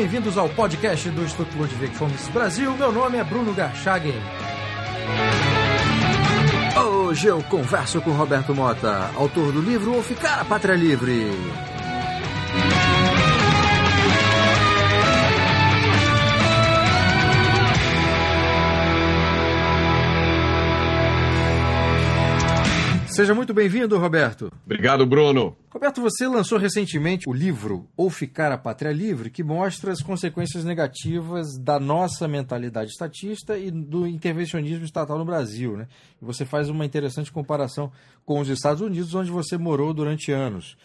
bem-vindos ao podcast do Instituto Ludwig Fomes Brasil. Meu nome é Bruno Garchagen. Hoje eu converso com Roberto Mota, autor do livro O Ficar a Pátria Livre. Seja muito bem-vindo, Roberto. Obrigado, Bruno. Roberto, você lançou recentemente o livro Ou Ficar a Pátria Livre, que mostra as consequências negativas da nossa mentalidade estatista e do intervencionismo estatal no Brasil. Né? E você faz uma interessante comparação com os Estados Unidos, onde você morou durante anos.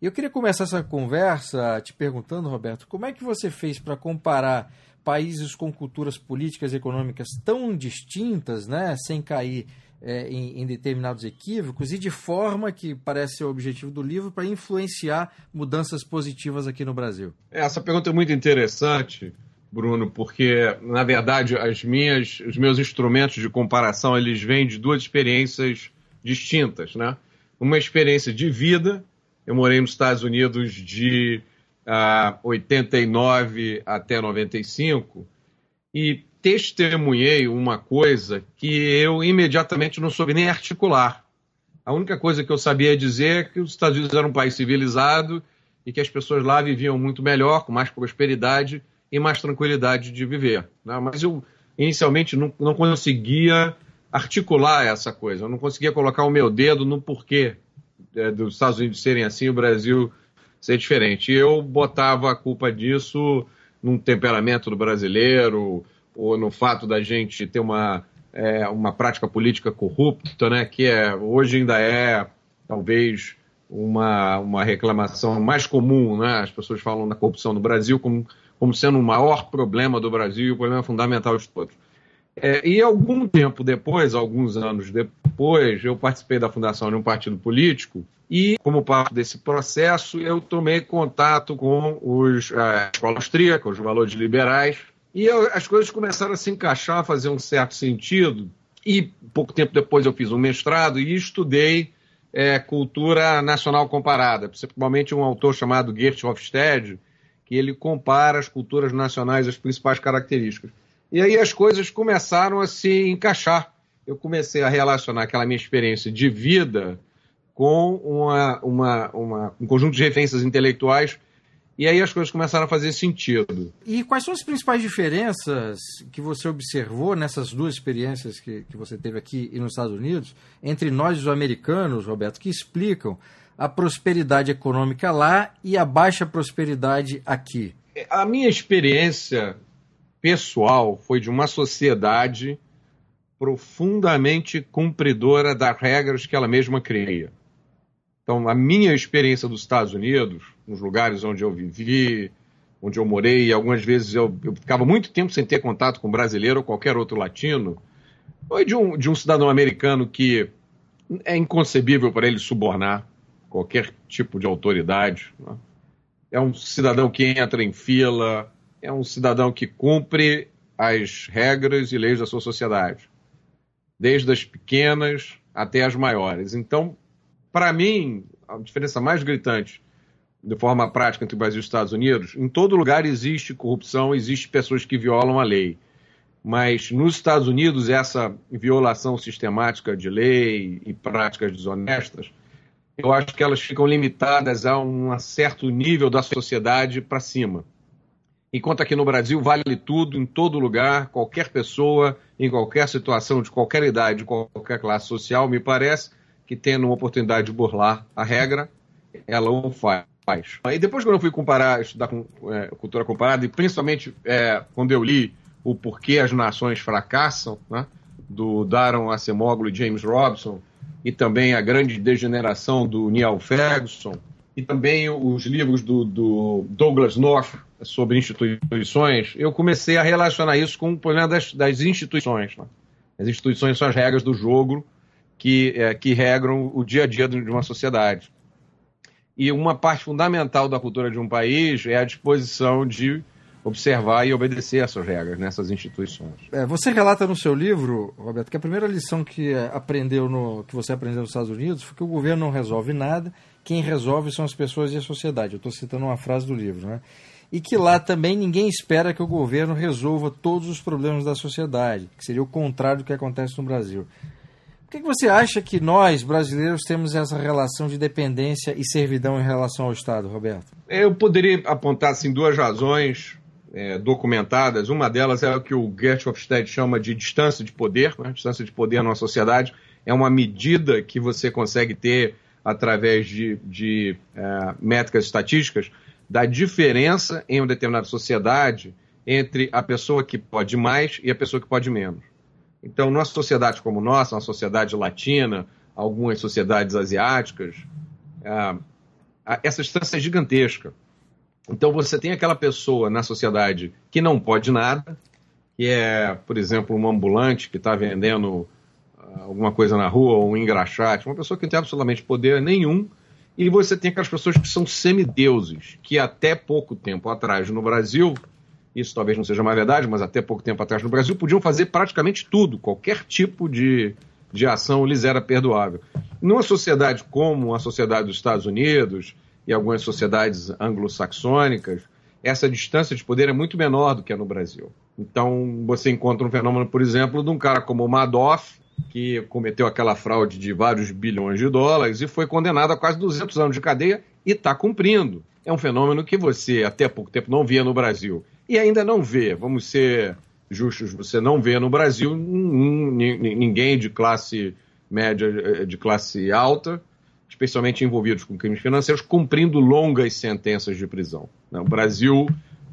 E eu queria começar essa conversa te perguntando, Roberto, como é que você fez para comparar países com culturas políticas e econômicas tão distintas, né, sem cair é, em, em, determinados equívocos e de forma que parece ser o objetivo do livro para influenciar mudanças positivas aqui no Brasil? Essa pergunta é muito interessante, Bruno, porque na verdade as minhas, os meus instrumentos de comparação eles vêm de duas experiências distintas, né? Uma experiência de vida, eu morei nos Estados Unidos de uh, 89 até 95 e testemunhei uma coisa que eu imediatamente não soube nem articular. A única coisa que eu sabia dizer é que os Estados Unidos eram um país civilizado e que as pessoas lá viviam muito melhor, com mais prosperidade e mais tranquilidade de viver. Né? Mas eu, inicialmente, não, não conseguia articular essa coisa, eu não conseguia colocar o meu dedo no porquê é, dos Estados Unidos serem assim e o Brasil ser diferente. E eu botava a culpa disso num temperamento do brasileiro, ou no fato da gente ter uma, é, uma prática política corrupta, né, que é, hoje ainda é, talvez, uma, uma reclamação mais comum. Né? As pessoas falam da corrupção no Brasil como, como sendo o maior problema do Brasil o problema fundamental de todos. É, e algum tempo depois, alguns anos depois, eu participei da fundação de um partido político e, como parte desse processo, eu tomei contato com os, a é, escola austríaca, os valores liberais, e eu, as coisas começaram a se encaixar, a fazer um certo sentido. E pouco tempo depois eu fiz um mestrado e estudei é, cultura nacional comparada, principalmente um autor chamado Gert Hofstede, que ele compara as culturas nacionais, as principais características. E aí as coisas começaram a se encaixar. Eu comecei a relacionar aquela minha experiência de vida com uma, uma, uma, um conjunto de referências intelectuais e aí as coisas começaram a fazer sentido. E quais são as principais diferenças que você observou nessas duas experiências que, que você teve aqui e nos Estados Unidos, entre nós e os americanos, Roberto, que explicam a prosperidade econômica lá e a baixa prosperidade aqui? A minha experiência pessoal foi de uma sociedade profundamente cumpridora das regras que ela mesma cria. Então, a minha experiência dos Estados Unidos, nos lugares onde eu vivi, onde eu morei, algumas vezes eu, eu ficava muito tempo sem ter contato com brasileiro ou qualquer outro latino, foi de um, de um cidadão americano que é inconcebível para ele subornar qualquer tipo de autoridade. Né? É um cidadão que entra em fila, é um cidadão que cumpre as regras e leis da sua sociedade, desde as pequenas até as maiores. Então, para mim, a diferença mais gritante de forma prática entre o Brasil e os Estados Unidos, em todo lugar existe corrupção, existe pessoas que violam a lei. Mas nos Estados Unidos, essa violação sistemática de lei e práticas desonestas, eu acho que elas ficam limitadas a um certo nível da sociedade para cima. Enquanto aqui no Brasil vale tudo, em todo lugar, qualquer pessoa, em qualquer situação, de qualquer idade, de qualquer classe social, me parece que tendo uma oportunidade de burlar a regra, ela o faz. E depois, quando eu fui comparar, estudar com, é, cultura comparada, e principalmente é, quando eu li o Porquê as Nações Fracassam, né, do Darren Acemoglu e James Robson, e também A Grande Degeneração do Neil Ferguson, e também os livros do, do Douglas North sobre instituições, eu comecei a relacionar isso com o problema das, das instituições. Né? As instituições são as regras do jogo que, é, que regram o dia a dia de uma sociedade. E uma parte fundamental da cultura de um país é a disposição de observar e obedecer essas regras nessas instituições. É, você relata no seu livro, Roberto, que a primeira lição que é, aprendeu no, que você aprendeu nos Estados Unidos foi que o governo não resolve nada, quem resolve são as pessoas e a sociedade. Eu estou citando uma frase do livro, né? e que lá também ninguém espera que o governo resolva todos os problemas da sociedade, que seria o contrário do que acontece no Brasil. Por que, você acha que nós, brasileiros, temos essa relação de dependência e servidão em relação ao Estado, Roberto? Eu poderia apontar assim, duas razões é, documentadas. Uma delas é o que o Gert Hofstede chama de distância de poder. Né? Distância de poder numa sociedade é uma medida que você consegue ter através de, de é, métricas estatísticas da diferença em uma determinada sociedade entre a pessoa que pode mais e a pessoa que pode menos. Então, numa sociedade como nossa, uma sociedade latina, algumas sociedades asiáticas, ah, essa distância é gigantesca. Então, você tem aquela pessoa na sociedade que não pode nada, que é, por exemplo, um ambulante que está vendendo ah, alguma coisa na rua, ou um engraxate, uma pessoa que não tem absolutamente poder nenhum, e você tem aquelas pessoas que são semideuses, que até pouco tempo atrás no Brasil isso talvez não seja mais verdade, mas até pouco tempo atrás no Brasil, podiam fazer praticamente tudo, qualquer tipo de, de ação lhes era perdoável. Numa sociedade como a sociedade dos Estados Unidos e algumas sociedades anglo-saxônicas, essa distância de poder é muito menor do que é no Brasil. Então, você encontra um fenômeno, por exemplo, de um cara como Madoff, que cometeu aquela fraude de vários bilhões de dólares e foi condenado a quase 200 anos de cadeia e está cumprindo. É um fenômeno que você, até pouco tempo, não via no Brasil e ainda não vê, vamos ser justos, você não vê no Brasil ninguém de classe média, eh, de classe alta, especialmente envolvidos com crimes financeiros, cumprindo longas sentenças de prisão. O Brasil,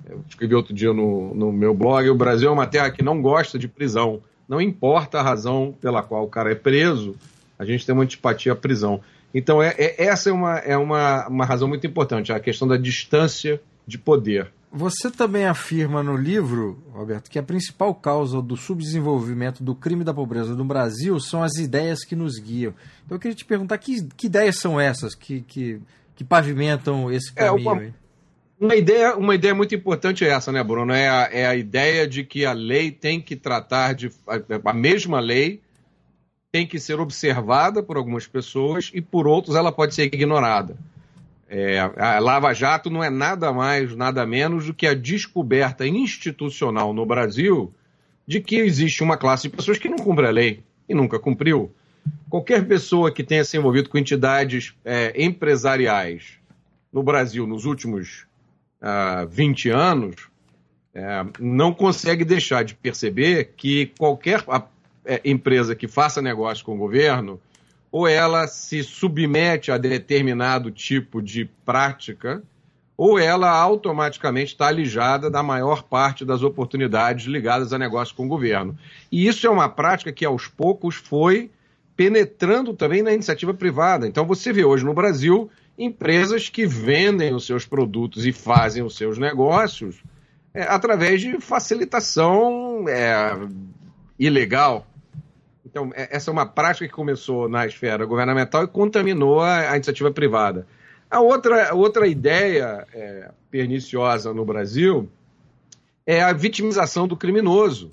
eu escrevi outro dia no, no meu blog, o Brasil é uma terra que não gosta de prisão. Não importa a razão pela qual o cara é preso, a gente tem uma antipatia à prisão. Então, é, é, essa é, uma, é uma, uma razão muito importante, a questão da distância de poder. Você também afirma no livro, Roberto, que a principal causa do subdesenvolvimento do crime e da pobreza no Brasil são as ideias que nos guiam. Então eu queria te perguntar que, que ideias são essas que, que, que pavimentam esse caminho? É uma, uma, ideia, uma ideia muito importante é essa, né, Bruno? É a, é a ideia de que a lei tem que tratar de. A, a mesma lei tem que ser observada por algumas pessoas e por outros ela pode ser ignorada. É, a Lava Jato não é nada mais, nada menos do que a descoberta institucional no Brasil de que existe uma classe de pessoas que não cumpre a lei e nunca cumpriu. Qualquer pessoa que tenha se envolvido com entidades é, empresariais no Brasil nos últimos ah, 20 anos é, não consegue deixar de perceber que qualquer a, é, empresa que faça negócio com o governo ou ela se submete a determinado tipo de prática, ou ela automaticamente está alijada da maior parte das oportunidades ligadas a negócio com o governo. E isso é uma prática que aos poucos foi penetrando também na iniciativa privada. Então você vê hoje no Brasil empresas que vendem os seus produtos e fazem os seus negócios é, através de facilitação é, ilegal então, essa é uma prática que começou na esfera governamental e contaminou a, a iniciativa privada. A outra, outra ideia é, perniciosa no Brasil é a vitimização do criminoso.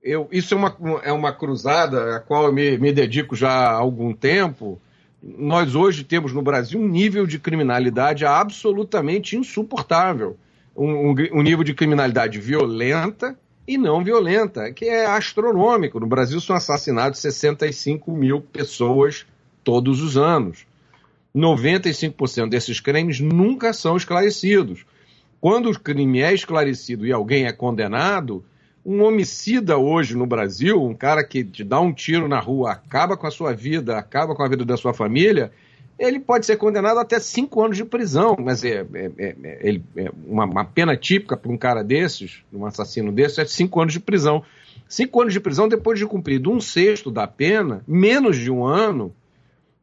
Eu, isso é uma, é uma cruzada a qual eu me, me dedico já há algum tempo. Nós hoje temos no Brasil um nível de criminalidade absolutamente insuportável. Um, um, um nível de criminalidade violenta, e não violenta, que é astronômico. No Brasil são assassinados 65 mil pessoas todos os anos. 95% desses crimes nunca são esclarecidos. Quando o crime é esclarecido e alguém é condenado, um homicida hoje no Brasil, um cara que te dá um tiro na rua, acaba com a sua vida, acaba com a vida da sua família, ele pode ser condenado até cinco anos de prisão, mas é, é, é, é, é uma, uma, pena típica para um cara desses, um assassino desses, é cinco anos de prisão. Cinco anos de prisão, depois de cumprido um sexto da pena, menos de um ano,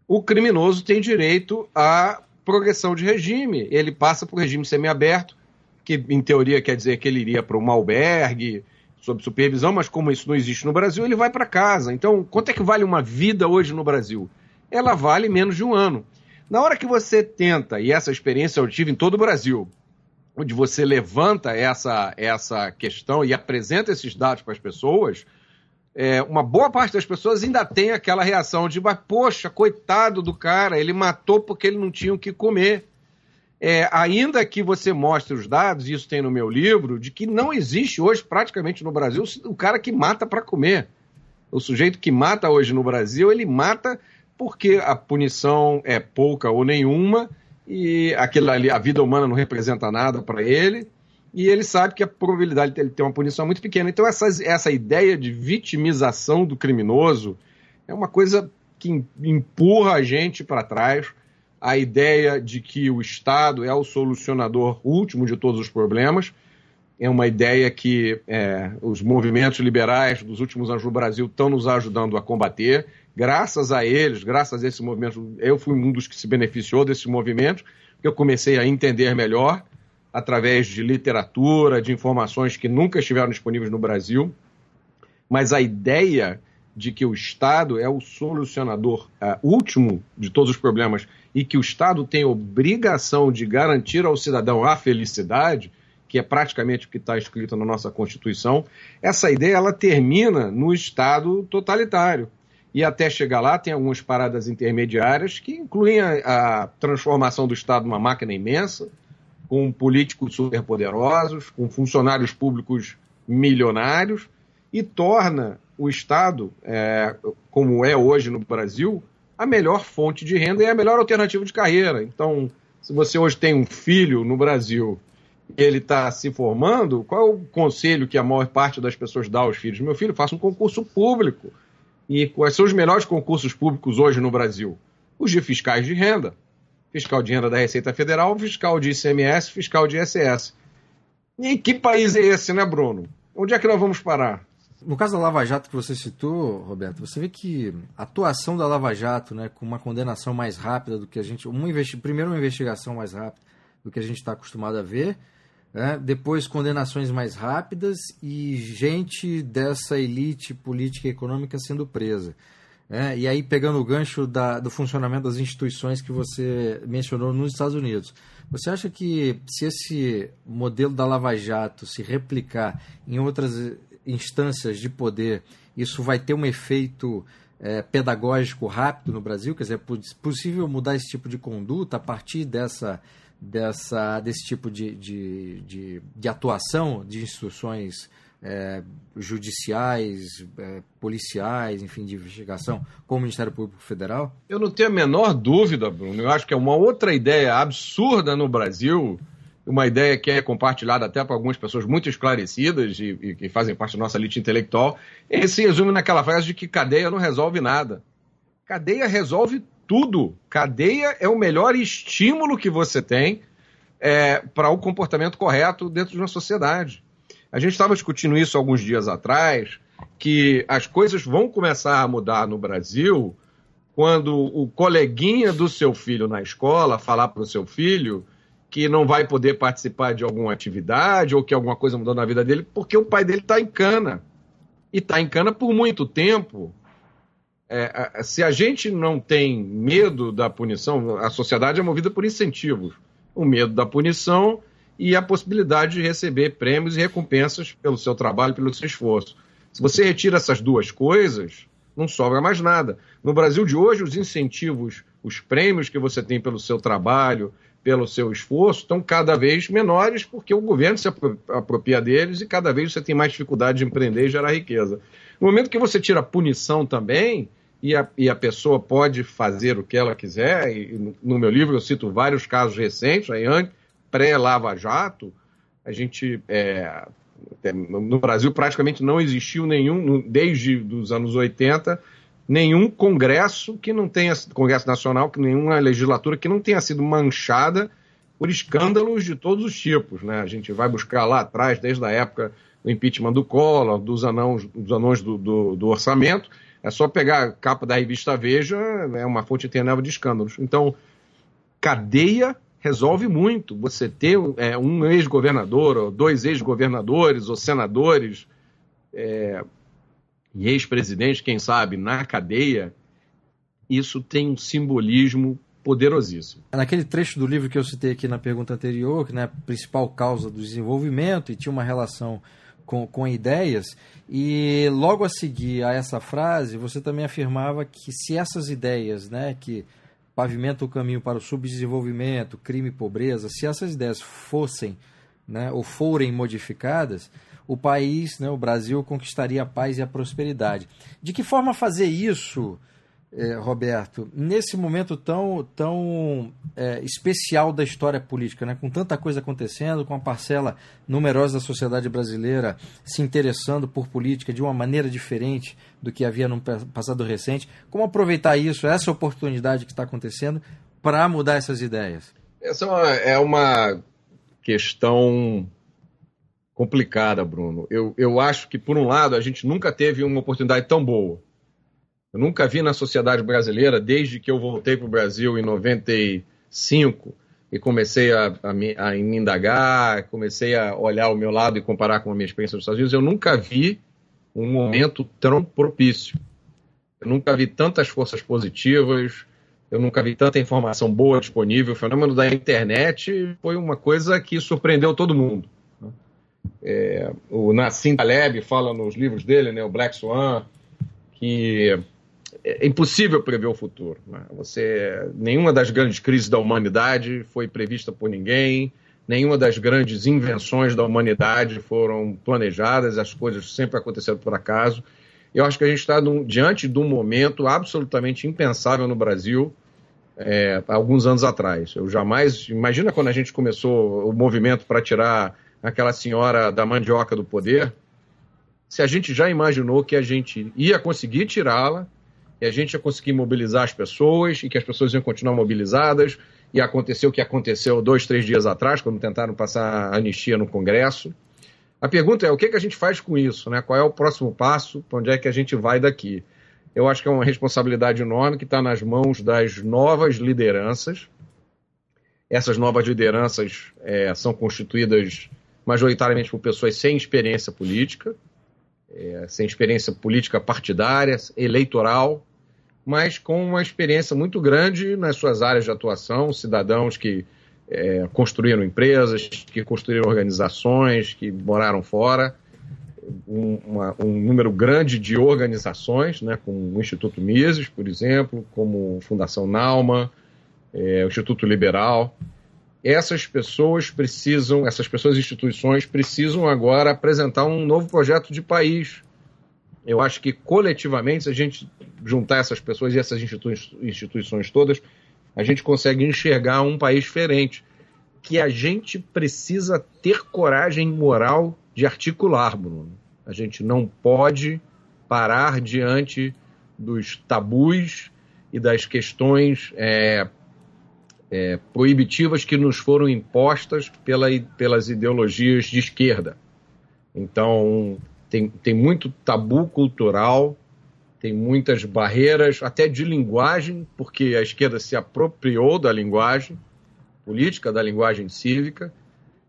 o criminoso tem direito à progressão de regime. Ele passa para o regime semiaberto, que em teoria quer dizer que ele iria para um albergue, sob supervisão, mas como isso não existe no Brasil, ele vai para casa. Então, quanto é que vale uma vida hoje no Brasil? Ela vale menos de um ano. Na hora que você tenta, e essa experiência eu tive em todo o Brasil, onde você levanta essa, essa questão e apresenta esses dados para as pessoas, é, uma boa parte das pessoas ainda tem aquela reação de, poxa, coitado do cara, ele matou porque ele não tinha o que comer. É, ainda que você mostre os dados, isso tem no meu livro, de que não existe hoje, praticamente no Brasil, o cara que mata para comer. O sujeito que mata hoje no Brasil, ele mata porque a punição é pouca ou nenhuma e aquilo ali, a vida humana não representa nada para ele e ele sabe que a probabilidade de ele ter uma punição é muito pequena. Então, essa, essa ideia de vitimização do criminoso é uma coisa que empurra a gente para trás. A ideia de que o Estado é o solucionador último de todos os problemas é uma ideia que é, os movimentos liberais dos últimos anos no Brasil estão nos ajudando a combater. Graças a eles, graças a esse movimento, eu fui um dos que se beneficiou desse movimento, porque eu comecei a entender melhor através de literatura, de informações que nunca estiveram disponíveis no Brasil. Mas a ideia de que o Estado é o solucionador uh, último de todos os problemas e que o Estado tem obrigação de garantir ao cidadão a felicidade, que é praticamente o que está escrito na nossa Constituição, essa ideia ela termina no Estado totalitário. E até chegar lá tem algumas paradas intermediárias que incluem a, a transformação do Estado numa máquina imensa, com políticos superpoderosos, com funcionários públicos milionários, e torna o Estado, é, como é hoje no Brasil, a melhor fonte de renda e a melhor alternativa de carreira. Então, se você hoje tem um filho no Brasil ele está se formando, qual é o conselho que a maior parte das pessoas dá aos filhos? Meu filho, faça um concurso público. E quais são os melhores concursos públicos hoje no Brasil? Os de fiscais de renda. Fiscal de renda da Receita Federal, fiscal de ICMS, fiscal de ISS. E que país é esse, né, Bruno? Onde é que nós vamos parar? No caso da Lava Jato que você citou, Roberto, você vê que a atuação da Lava Jato, né, com uma condenação mais rápida do que a gente. Uma investi primeiro, uma investigação mais rápida do que a gente está acostumado a ver, né? depois condenações mais rápidas e gente dessa elite política e econômica sendo presa. Né? E aí, pegando o gancho da, do funcionamento das instituições que você mencionou nos Estados Unidos, você acha que se esse modelo da Lava Jato se replicar em outras instâncias de poder, isso vai ter um efeito é, pedagógico rápido no Brasil? Quer dizer, é possível mudar esse tipo de conduta a partir dessa dessa, desse tipo de, de, de, de atuação de instituições é, judiciais, é, policiais, enfim, de investigação, como o Ministério Público Federal? Eu não tenho a menor dúvida, Bruno. Eu acho que é uma outra ideia absurda no Brasil, uma ideia que é compartilhada até por algumas pessoas muito esclarecidas e, e que fazem parte da nossa elite intelectual. Ele se resume naquela frase de que cadeia não resolve nada. Cadeia resolve tudo. Cadeia é o melhor estímulo que você tem é, para o comportamento correto dentro de uma sociedade. A gente estava discutindo isso alguns dias atrás, que as coisas vão começar a mudar no Brasil quando o coleguinha do seu filho na escola falar para o seu filho que não vai poder participar de alguma atividade ou que alguma coisa mudou na vida dele porque o pai dele está em cana. E está em cana por muito tempo é, se a gente não tem medo da punição, a sociedade é movida por incentivos. O medo da punição e a possibilidade de receber prêmios e recompensas pelo seu trabalho, pelo seu esforço. Se você retira essas duas coisas, não sobra mais nada. No Brasil de hoje, os incentivos, os prêmios que você tem pelo seu trabalho, pelo seu esforço, estão cada vez menores porque o governo se apropria deles e cada vez você tem mais dificuldade de empreender e gerar riqueza. No momento que você tira a punição também, e a, e a pessoa pode fazer o que ela quiser, e no meu livro eu cito vários casos recentes, aí, pré-Lava Jato, a gente, é, é no Brasil praticamente não existiu nenhum, desde os anos 80, nenhum congresso que não tenha, congresso nacional, que nenhuma legislatura que não tenha sido manchada por escândalos de todos os tipos, né? A gente vai buscar lá atrás, desde a época do impeachment do Collor, dos anãos, dos anões do, do, do orçamento, é só pegar a capa da revista Veja, é uma fonte eterna de escândalos. Então, cadeia resolve muito. Você ter é, um ex-governador, ou dois ex-governadores, ou senadores, é, e ex-presidente, quem sabe, na cadeia, isso tem um simbolismo poderosíssimo. Naquele trecho do livro que eu citei aqui na pergunta anterior, que é né, a principal causa do desenvolvimento, e tinha uma relação com, com ideias, e logo a seguir a essa frase, você também afirmava que se essas ideias, né, que pavimenta o caminho para o subdesenvolvimento, crime e pobreza, se essas ideias fossem né, ou forem modificadas, o país, né, o Brasil, conquistaria a paz e a prosperidade. De que forma fazer isso, eh, Roberto, nesse momento tão, tão eh, especial da história política, né, com tanta coisa acontecendo, com a parcela numerosa da sociedade brasileira se interessando por política de uma maneira diferente do que havia no passado recente? Como aproveitar isso, essa oportunidade que está acontecendo, para mudar essas ideias? Essa é uma, é uma questão complicada, Bruno. Eu, eu acho que, por um lado, a gente nunca teve uma oportunidade tão boa. Eu nunca vi na sociedade brasileira, desde que eu voltei para o Brasil em 95 e comecei a, a, a me indagar, comecei a olhar o meu lado e comparar com a minha experiência nos Estados Unidos, eu nunca vi um momento tão propício. Eu nunca vi tantas forças positivas, eu nunca vi tanta informação boa disponível. O fenômeno da internet foi uma coisa que surpreendeu todo mundo. É, o Nassim Taleb fala nos livros dele, né, o Black Swan, que é impossível prever o futuro. Né? Você, nenhuma das grandes crises da humanidade foi prevista por ninguém, nenhuma das grandes invenções da humanidade foram planejadas, as coisas sempre aconteceram por acaso. Eu acho que a gente está diante de um momento absolutamente impensável no Brasil, é, alguns anos atrás. Eu jamais. Imagina quando a gente começou o movimento para tirar aquela senhora da mandioca do poder, se a gente já imaginou que a gente ia conseguir tirá-la, e a gente ia conseguir mobilizar as pessoas, e que as pessoas iam continuar mobilizadas, e aconteceu o que aconteceu dois, três dias atrás, quando tentaram passar a anistia no Congresso. A pergunta é o que, que a gente faz com isso? Né? Qual é o próximo passo? Para onde é que a gente vai daqui? Eu acho que é uma responsabilidade enorme que está nas mãos das novas lideranças. Essas novas lideranças é, são constituídas majoritariamente por pessoas sem experiência política, é, sem experiência política partidária, eleitoral, mas com uma experiência muito grande nas suas áreas de atuação, cidadãos que é, construíram empresas, que construíram organizações, que moraram fora, um, uma, um número grande de organizações, né, como o Instituto Mises, por exemplo, como Fundação Nauma, é, o Instituto Liberal, essas pessoas precisam, essas pessoas e instituições precisam agora apresentar um novo projeto de país. Eu acho que coletivamente, se a gente juntar essas pessoas e essas institui instituições todas, a gente consegue enxergar um país diferente. Que a gente precisa ter coragem moral de articular, Bruno. A gente não pode parar diante dos tabus e das questões é, é, proibitivas que nos foram impostas pela, pelas ideologias de esquerda. Então, tem, tem muito tabu cultural, tem muitas barreiras, até de linguagem, porque a esquerda se apropriou da linguagem política, da linguagem cívica,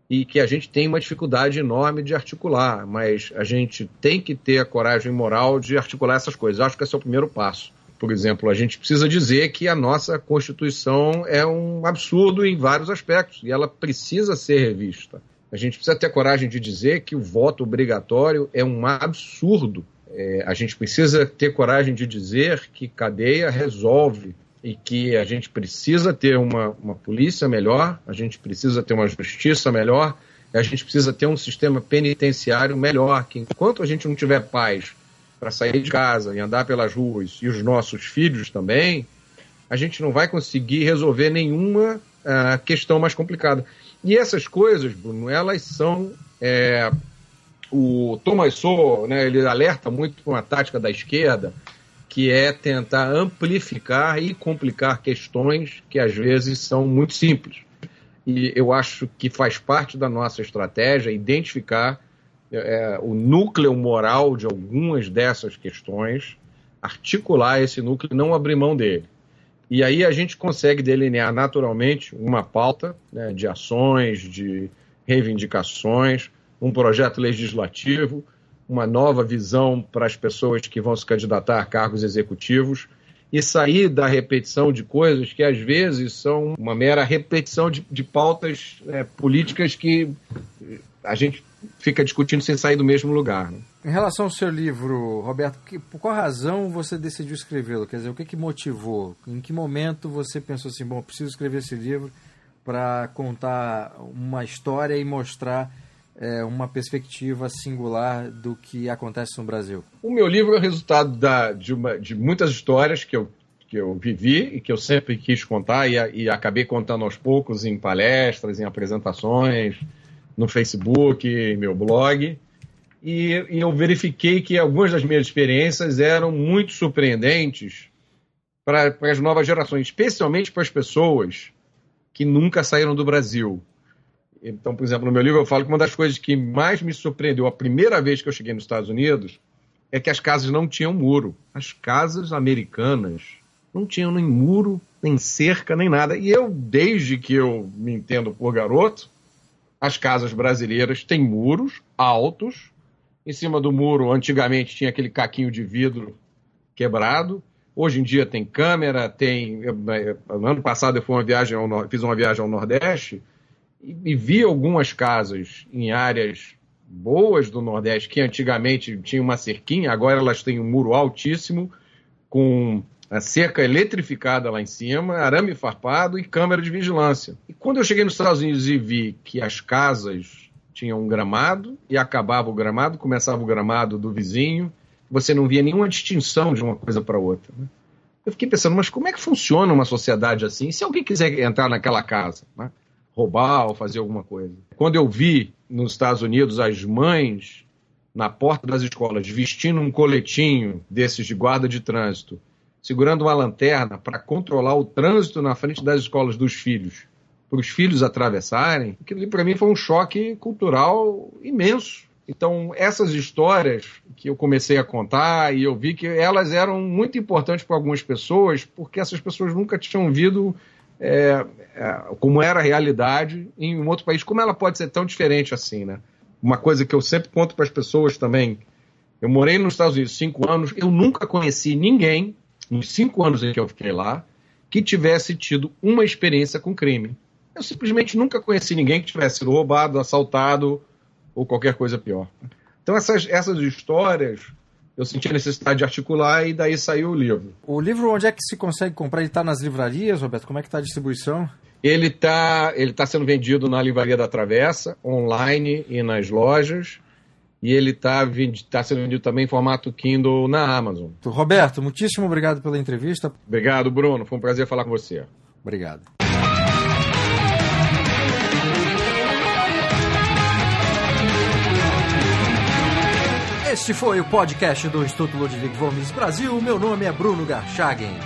e que a gente tem uma dificuldade enorme de articular, mas a gente tem que ter a coragem moral de articular essas coisas. Acho que esse é o primeiro passo. Por exemplo, a gente precisa dizer que a nossa Constituição é um absurdo em vários aspectos e ela precisa ser revista. A gente precisa ter coragem de dizer que o voto obrigatório é um absurdo. É, a gente precisa ter coragem de dizer que cadeia resolve e que a gente precisa ter uma, uma polícia melhor, a gente precisa ter uma justiça melhor, a gente precisa ter um sistema penitenciário melhor, que enquanto a gente não tiver paz para sair de casa e andar pelas ruas, e os nossos filhos também, a gente não vai conseguir resolver nenhuma uh, questão mais complicada. E essas coisas, Bruno, elas são. É, o Thomas Sowell, né, ele alerta muito com a tática da esquerda, que é tentar amplificar e complicar questões que às vezes são muito simples. E eu acho que faz parte da nossa estratégia identificar é, o núcleo moral de algumas dessas questões, articular esse núcleo e não abrir mão dele. E aí a gente consegue delinear naturalmente uma pauta né, de ações, de reivindicações, um projeto legislativo, uma nova visão para as pessoas que vão se candidatar a cargos executivos e sair da repetição de coisas que às vezes são uma mera repetição de, de pautas é, políticas que a gente fica discutindo sem sair do mesmo lugar. Né? Em relação ao seu livro, Roberto, que, por qual razão você decidiu escrevê-lo? Quer dizer, o que, que motivou? Em que momento você pensou assim, bom, preciso escrever esse livro para contar uma história e mostrar é, uma perspectiva singular do que acontece no Brasil? O meu livro é o resultado da, de, uma, de muitas histórias que eu que eu vivi e que eu sempre quis contar e, e, acabei contando aos poucos em palestras, em apresentações, no Facebook, em meu blog. E, e eu verifiquei que algumas das minhas experiências eram muito surpreendentes para as novas gerações, especialmente para as pessoas que nunca saíram do Brasil. Então, por exemplo, no meu livro eu falo que uma das coisas que mais me surpreendeu a primeira vez que eu cheguei nos Estados Unidos é que as casas não tinham muro. As casas americanas não tinham nem muro, nem cerca, nem nada. E eu, desde que eu me entendo por garoto, as casas brasileiras têm muros altos. Em cima do muro, antigamente, tinha aquele caquinho de vidro quebrado. Hoje em dia tem câmera, tem. No ano passado eu uma viagem ao, fiz uma viagem ao Nordeste e, vi algumas casas em áreas boas do Nordeste que antigamente tinham uma cerquinha, agora elas têm um muro altíssimo com a cerca eletrificada lá em cima, arame farpado e câmera de vigilância. E quando eu cheguei nos Estados Unidos e vi que as casas tinham um gramado e acabava o gramado, começava o gramado do vizinho, você não via nenhuma distinção de uma coisa para outra. Né? Eu fiquei pensando, mas como é que funciona uma sociedade assim? Se alguém quiser entrar naquela casa, né? roubar ou fazer alguma coisa. Quando eu vi nos Estados Unidos as mães na porta das escolas vestindo um coletinho desses de guarda de trânsito segurando uma lanterna para controlar o trânsito na frente das escolas dos filhos, para os filhos atravessarem, aquilo para mim foi um choque cultural imenso. Então, essas histórias que eu comecei a contar e eu vi que elas eram muito importantes para algumas pessoas, porque essas pessoas nunca tinham visto é, é, como era a realidade em um outro país, como ela pode ser tão diferente assim, né? Uma coisa que eu sempre conto para as pessoas também. Eu morei nos Estados Unidos cinco anos, eu nunca conheci ninguém nos cinco anos em que eu fiquei lá, que tivesse tido uma experiência com crime. Eu simplesmente nunca conheci ninguém que tivesse sido roubado, assaltado ou qualquer coisa pior. Então essas, essas histórias eu senti a necessidade de articular e daí saiu o livro. O livro onde é que se consegue comprar? Ele está nas livrarias, Roberto? Como é que está a distribuição? Ele está ele tá sendo vendido na Livraria da Travessa, online e nas lojas e ele está tá sendo vendido também em formato Kindle na Amazon. Roberto, muitíssimo obrigado pela entrevista. Obrigado, Bruno. Foi um prazer falar com você. Obrigado. Este foi o podcast do Instituto Ludwig Gomes Brasil. Meu nome é Bruno Garchagen.